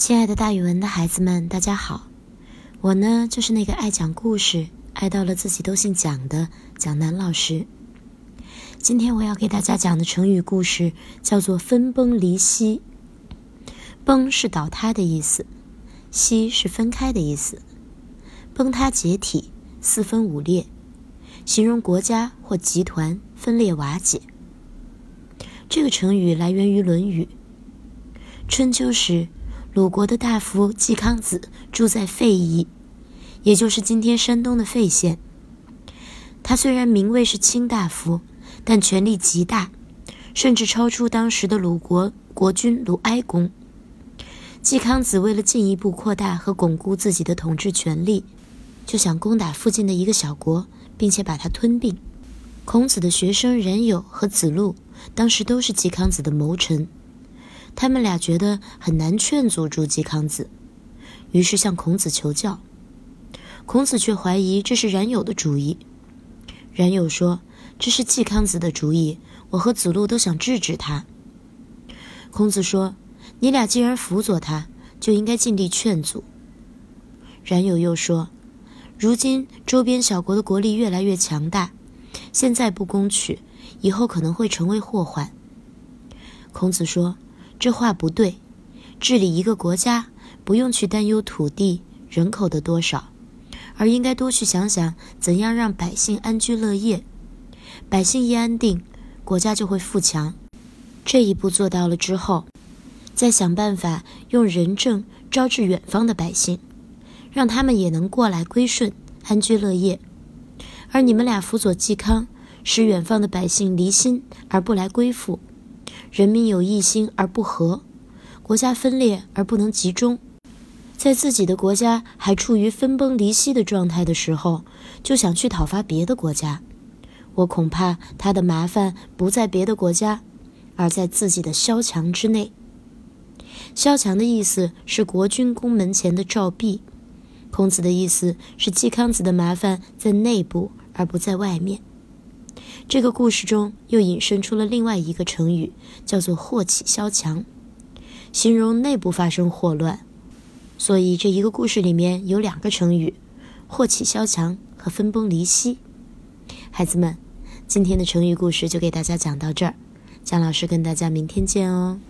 亲爱的，大语文的孩子们，大家好！我呢，就是那个爱讲故事、爱到了自己都姓蒋的蒋楠老师。今天我要给大家讲的成语故事叫做“分崩离析”。崩是倒塌的意思，析是分开的意思。崩塌解体、四分五裂，形容国家或集团分裂瓦解。这个成语来源于《论语》。春秋时。鲁国的大夫季康子住在费邑，也就是今天山东的费县。他虽然名位是卿大夫，但权力极大，甚至超出当时的鲁国国君鲁哀公。季康子为了进一步扩大和巩固自己的统治权力，就想攻打附近的一个小国，并且把它吞并。孔子的学生冉有和子路，当时都是季康子的谋臣。他们俩觉得很难劝阻住季康子，于是向孔子求教。孔子却怀疑这是冉有的主意。冉有说：“这是季康子的主意，我和子路都想制止他。”孔子说：“你俩既然辅佐他，就应该尽力劝阻。”冉有又说：“如今周边小国的国力越来越强大，现在不攻取，以后可能会成为祸患。”孔子说。这话不对，治理一个国家不用去担忧土地、人口的多少，而应该多去想想怎样让百姓安居乐业。百姓一安定，国家就会富强。这一步做到了之后，再想办法用仁政招致远方的百姓，让他们也能过来归顺、安居乐业。而你们俩辅佐嵇康，使远方的百姓离心而不来归附。人民有一心而不和，国家分裂而不能集中，在自己的国家还处于分崩离析的状态的时候，就想去讨伐别的国家，我恐怕他的麻烦不在别的国家，而在自己的萧墙之内。萧墙的意思是国君宫门前的照壁，孔子的意思是季康子的麻烦在内部而不在外面。这个故事中又引申出了另外一个成语，叫做“祸起萧墙”，形容内部发生祸乱。所以这一个故事里面有两个成语：“祸起萧墙”和“分崩离析”。孩子们，今天的成语故事就给大家讲到这儿，姜老师跟大家明天见哦。